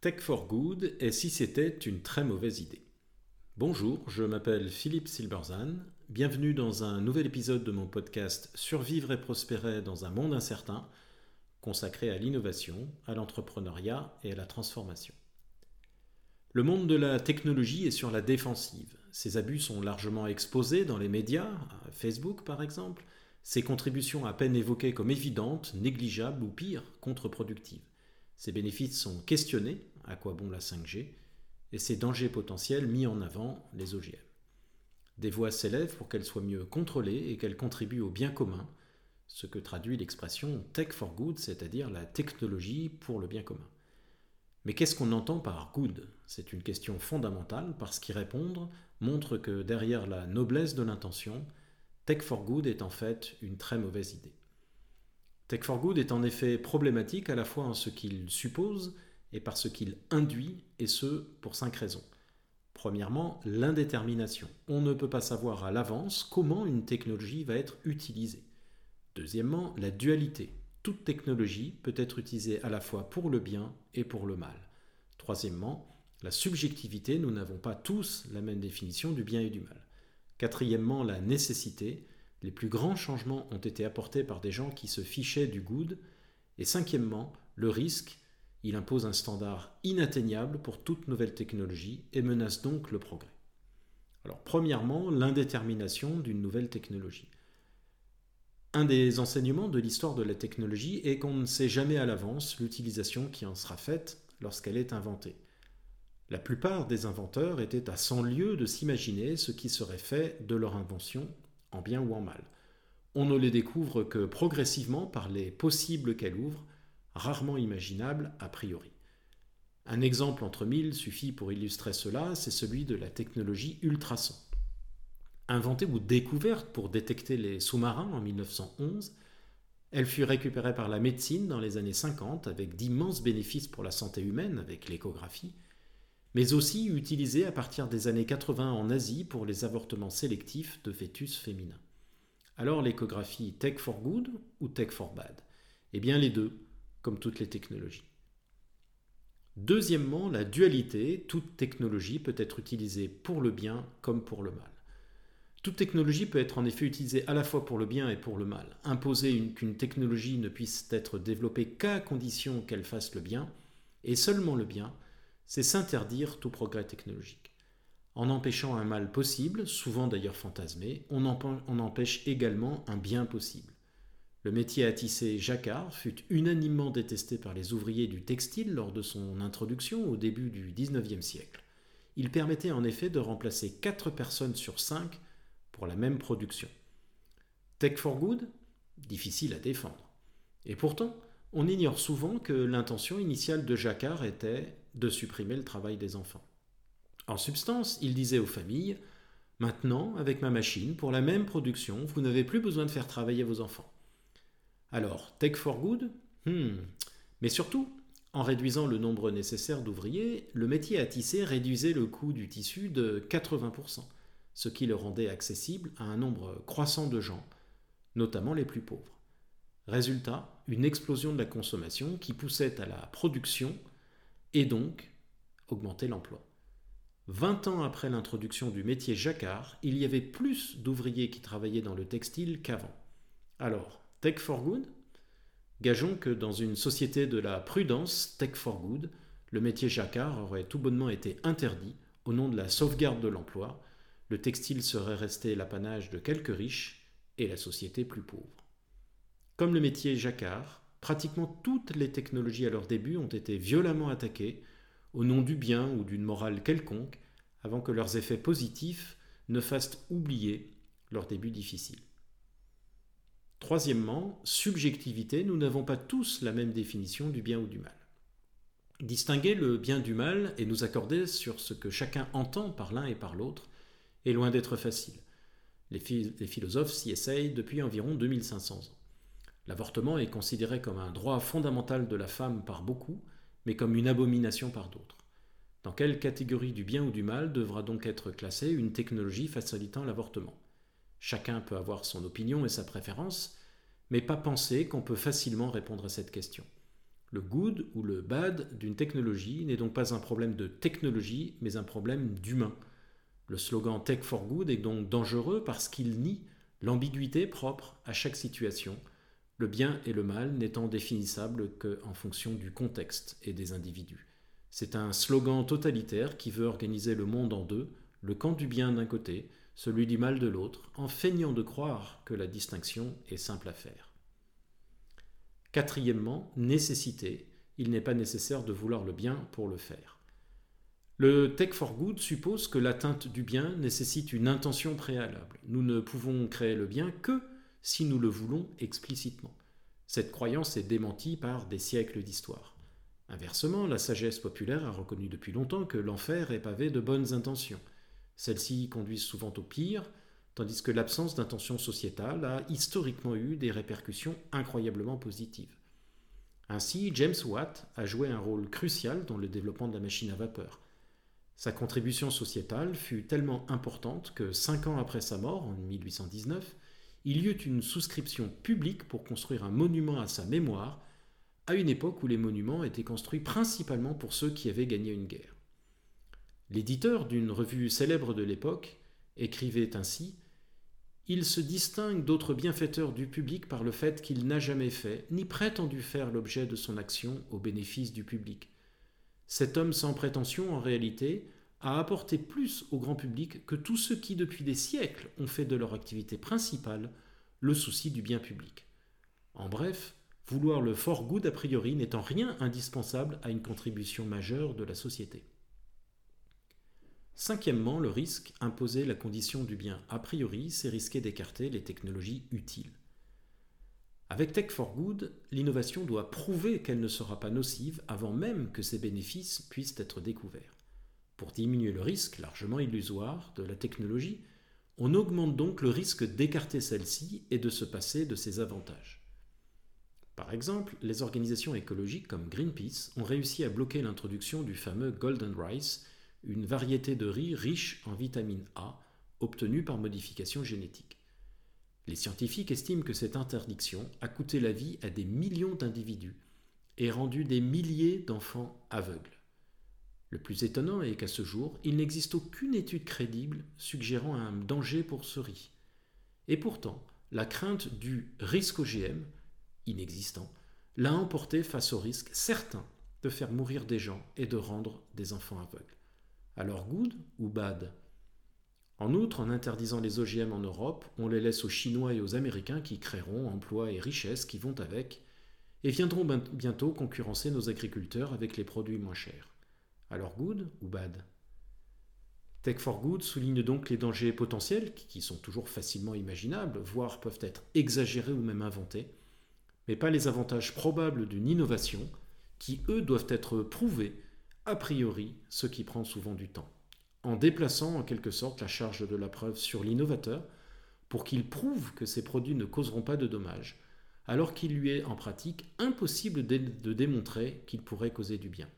Tech for Good et si c'était une très mauvaise idée. Bonjour, je m'appelle Philippe Silberzan. Bienvenue dans un nouvel épisode de mon podcast Survivre et prospérer dans un monde incertain, consacré à l'innovation, à l'entrepreneuriat et à la transformation. Le monde de la technologie est sur la défensive. Ses abus sont largement exposés dans les médias, Facebook par exemple, ses contributions à peine évoquées comme évidentes, négligeables ou pire, contre-productives. Ses bénéfices sont questionnés, à quoi bon la 5G, et ses dangers potentiels mis en avant, les OGM. Des voix s'élèvent pour qu'elles soient mieux contrôlées et qu'elles contribuent au bien commun, ce que traduit l'expression Tech for Good, c'est-à-dire la technologie pour le bien commun. Mais qu'est-ce qu'on entend par good C'est une question fondamentale parce qu'y répondre montre que derrière la noblesse de l'intention, Tech for Good est en fait une très mauvaise idée. Tech for Good est en effet problématique à la fois en ce qu'il suppose et par ce qu'il induit, et ce, pour cinq raisons. Premièrement, l'indétermination. On ne peut pas savoir à l'avance comment une technologie va être utilisée. Deuxièmement, la dualité. Toute technologie peut être utilisée à la fois pour le bien et pour le mal. Troisièmement, la subjectivité. Nous n'avons pas tous la même définition du bien et du mal. Quatrièmement, la nécessité. Les plus grands changements ont été apportés par des gens qui se fichaient du good. Et cinquièmement, le risque, il impose un standard inatteignable pour toute nouvelle technologie et menace donc le progrès. Alors premièrement, l'indétermination d'une nouvelle technologie. Un des enseignements de l'histoire de la technologie est qu'on ne sait jamais à l'avance l'utilisation qui en sera faite lorsqu'elle est inventée. La plupart des inventeurs étaient à 100 lieues de s'imaginer ce qui serait fait de leur invention en bien ou en mal. On ne les découvre que progressivement par les possibles qu'elle ouvre, rarement imaginables a priori. Un exemple entre mille suffit pour illustrer cela, c'est celui de la technologie ultrason. Inventée ou découverte pour détecter les sous-marins en 1911, elle fut récupérée par la médecine dans les années 50 avec d'immenses bénéfices pour la santé humaine avec l'échographie, mais aussi utilisée à partir des années 80 en Asie pour les avortements sélectifs de fœtus féminins. Alors l'échographie tech for good ou tech for bad? Eh bien les deux, comme toutes les technologies. Deuxièmement, la dualité, toute technologie peut être utilisée pour le bien comme pour le mal. Toute technologie peut être en effet utilisée à la fois pour le bien et pour le mal. Imposer qu'une technologie ne puisse être développée qu'à condition qu'elle fasse le bien, et seulement le bien, c'est s'interdire tout progrès technologique. En empêchant un mal possible, souvent d'ailleurs fantasmé, on, empêche également un bien possible. Le métier à tisser jacquard fut unanimement détesté par les ouvriers du textile lors de son introduction au début du XIXe siècle. Il permettait en effet de remplacer 4 personnes sur 5 pour la même production. Tech for good? Difficile à défendre. Et pourtant, on ignore souvent que l'intention initiale de Jacquard était de supprimer le travail des enfants. En substance, il disait aux familles Maintenant, avec ma machine, pour la même production, vous n'avez plus besoin de faire travailler vos enfants. Alors, tech for good? Hmm. Mais surtout, en réduisant le nombre nécessaire d'ouvriers, le métier à tisser réduisait le coût du tissu de 80%, ce qui le rendait accessible à un nombre croissant de gens, notamment les plus pauvres. Résultat, une explosion de la consommation qui poussait à la production et donc augmentait l'emploi. Vingt ans après l'introduction du métier jacquard, il y avait plus d'ouvriers qui travaillaient dans le textile qu'avant. Alors, tech for good Gageons que dans une société de la prudence, tech for good, le métier jacquard aurait tout bonnement été interdit au nom de la sauvegarde de l'emploi, le textile serait resté l'apanage de quelques riches et la société plus pauvre. Comme le métier jacquard, pratiquement toutes les technologies à leur début ont été violemment attaquées au nom du bien ou d'une morale quelconque avant que leurs effets positifs ne fassent oublier leur début difficile. Troisièmement, subjectivité, nous n'avons pas tous la même définition du bien ou du mal. Distinguer le bien du mal et nous accorder sur ce que chacun entend par l'un et par l'autre est loin d'être facile. Les, philosophes s'y essayent depuis environ 2500 ans. L'avortement est considéré comme un droit fondamental de la femme par beaucoup, mais comme une abomination par d'autres. Dans quelle catégorie du bien ou du mal devra donc être classée une technologie facilitant l'avortement? Chacun peut avoir son opinion et sa préférence, mais pas penser qu'on peut facilement répondre à cette question. Le good ou le bad d'une technologie n'est donc pas un problème de technologie, mais un problème d'humain. Le slogan Tech for Good est donc dangereux parce qu'il nie l'ambiguïté propre à chaque situation, le bien et le mal n'étant définissables qu'en fonction du contexte et des individus. C'est un slogan totalitaire qui veut organiser le monde en deux, le camp du bien d'un côté, celui du mal de l'autre, en feignant de croire que la distinction est simple à faire. Quatrièmement, nécessité. Il n'est pas nécessaire de vouloir le bien pour le faire. Le Tech for Good suppose que l'atteinte du bien nécessite une intention préalable. Nous ne pouvons créer le bien que si nous le voulons explicitement. Cette croyance est démentie par des siècles d'histoire. Inversement, la sagesse populaire a reconnu depuis longtemps que l'enfer est pavé de bonnes intentions. Celles-ci conduisent souvent au pire, tandis que l'absence d'intention sociétale a historiquement eu des répercussions incroyablement positives. Ainsi, James Watt a joué un rôle crucial dans le développement de la machine à vapeur. Sa contribution sociétale fut tellement importante que cinq ans après sa mort, en 1819, il y eut une souscription publique pour construire un monument à sa mémoire, à une époque où les monuments étaient construits principalement pour ceux qui avaient gagné une guerre. L'éditeur d'une revue célèbre de l'époque écrivait ainsi Il se distingue d'autres bienfaiteurs du public par le fait qu'il n'a jamais fait, ni prétendu faire l'objet de son action au bénéfice du public. Cet homme sans prétention, en réalité, a apporté plus au grand public que tous ceux qui, depuis des siècles, ont fait de leur activité principale le souci du bien public. En bref, vouloir le fort good a priori en rien indispensable à une contribution majeure de la société. Cinquièmement, le risque, imposer la condition du bien a priori, c'est risquer d'écarter les technologies utiles. Avec Tech for Good, l'innovation doit prouver qu'elle ne sera pas nocive avant même que ses bénéfices puissent être découverts. Pour diminuer le risque largement illusoire de la technologie, on augmente donc le risque d'écarter celle-ci et de se passer de ses avantages. Par exemple, les organisations écologiques comme Greenpeace ont réussi à bloquer l'introduction du fameux Golden Rice, une variété de riz riche en vitamine A obtenue par modification génétique. Les scientifiques estiment que cette interdiction a coûté la vie à des millions d'individus et rendu des milliers d'enfants aveugles. Le plus étonnant est qu'à ce jour, il n'existe aucune étude crédible suggérant un danger pour ce riz. Et pourtant, la crainte du risque OGM, inexistant, l'a emporté face au risque certain de faire mourir des gens et de rendre des enfants aveugles. Alors good ou bad? En outre, en interdisant les OGM en Europe, on les laisse aux Chinois et aux Américains qui créeront emplois et richesses qui vont avec, et viendront bientôt concurrencer nos agriculteurs avec les produits moins chers. Alors good ou bad? Tech for Good souligne donc les dangers potentiels, qui sont toujours facilement imaginables, voire peuvent être exagérés ou même inventés, mais pas les avantages probables d'une innovation, qui eux doivent être prouvés, a priori, ce qui prend souvent du temps, en déplaçant en quelque sorte la charge de la preuve sur l'innovateur, pour qu'il prouve que ses produits ne causeront pas de dommages, alors qu'il lui est en pratique impossible de démontrer qu'ils pourraient causer du bien.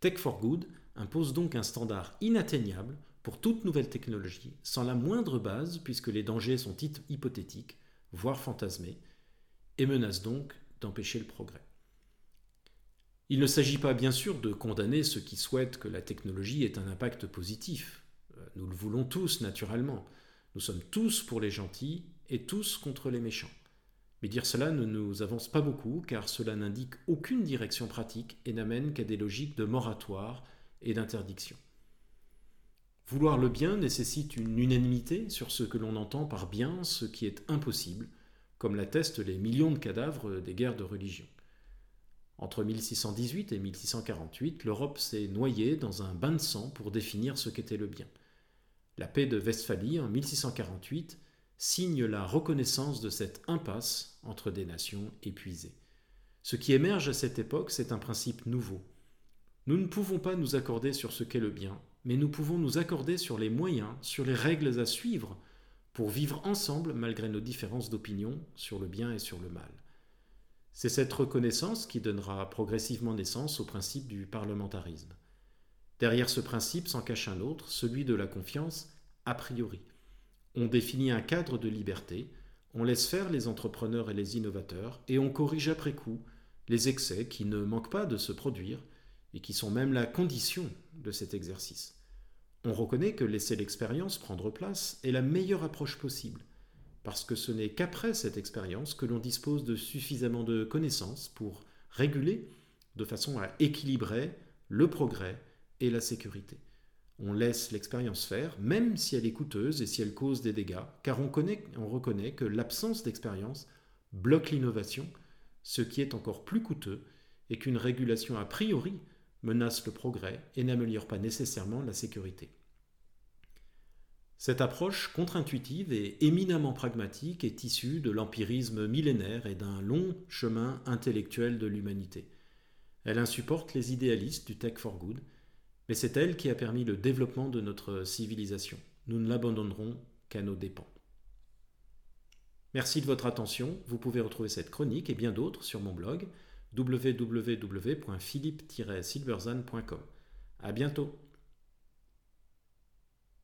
Tech for Good impose donc un standard inatteignable pour toute nouvelle technologie, sans la moindre base, puisque les dangers sont hypothétiques, voire fantasmés, et menace donc d'empêcher le progrès. Il ne s'agit pas bien sûr de condamner ceux qui souhaitent que la technologie ait un impact positif. Euh, nous le voulons tous naturellement. Nous sommes tous pour les gentils et tous contre les méchants. Mais dire cela ne nous avance pas beaucoup, car cela n'indique aucune direction pratique et n'amène qu'à des logiques de moratoire et d'interdiction. Vouloir le bien nécessite une unanimité sur ce que l'on entend par bien, ce qui est impossible, comme l'attestent les millions de cadavres des guerres de religion. Entre 1618 et 1648, l'Europe s'est noyée dans un bain de sang pour définir ce qu'était le bien. La paix de Westphalie en 1648 signe la reconnaissance de cette impasse entre des nations épuisées. Ce qui émerge à cette époque, c'est un principe nouveau. Nous ne pouvons pas nous accorder sur ce qu'est le bien, mais nous pouvons nous accorder sur les moyens, sur les règles à suivre pour vivre ensemble malgré nos différences d'opinion sur le bien et sur le mal. C'est cette reconnaissance qui donnera progressivement naissance au principe du parlementarisme. Derrière ce principe s'en cache un autre, celui de la confiance a priori. On définit un cadre de liberté, on laisse faire les entrepreneurs et les innovateurs, et on corrige après coup les excès qui ne manquent pas de se produire et qui sont même la condition de cet exercice. On reconnaît que laisser l'expérience prendre place est la meilleure approche possible, parce que ce n'est qu'après cette expérience que l'on dispose de suffisamment de connaissances pour réguler de façon à équilibrer le progrès et la sécurité. On laisse l'expérience faire, même si elle est coûteuse et si elle cause des dégâts, car on, on reconnaît que l'absence d'expérience bloque l'innovation, ce qui est encore plus coûteux, et qu'une régulation a priori menace le progrès et n'améliore pas nécessairement la sécurité. Cette approche contre-intuitive et éminemment pragmatique est issue de l'empirisme millénaire et d'un long chemin intellectuel de l'humanité. Elle insupporte les idéalistes du Tech for Good, mais c'est elle qui a permis le développement de notre civilisation. Nous ne l'abandonnerons qu'à nos dépens. Merci de votre attention. Vous pouvez retrouver cette chronique et bien d'autres sur mon blog www.philippe-silverzan.com. À bientôt.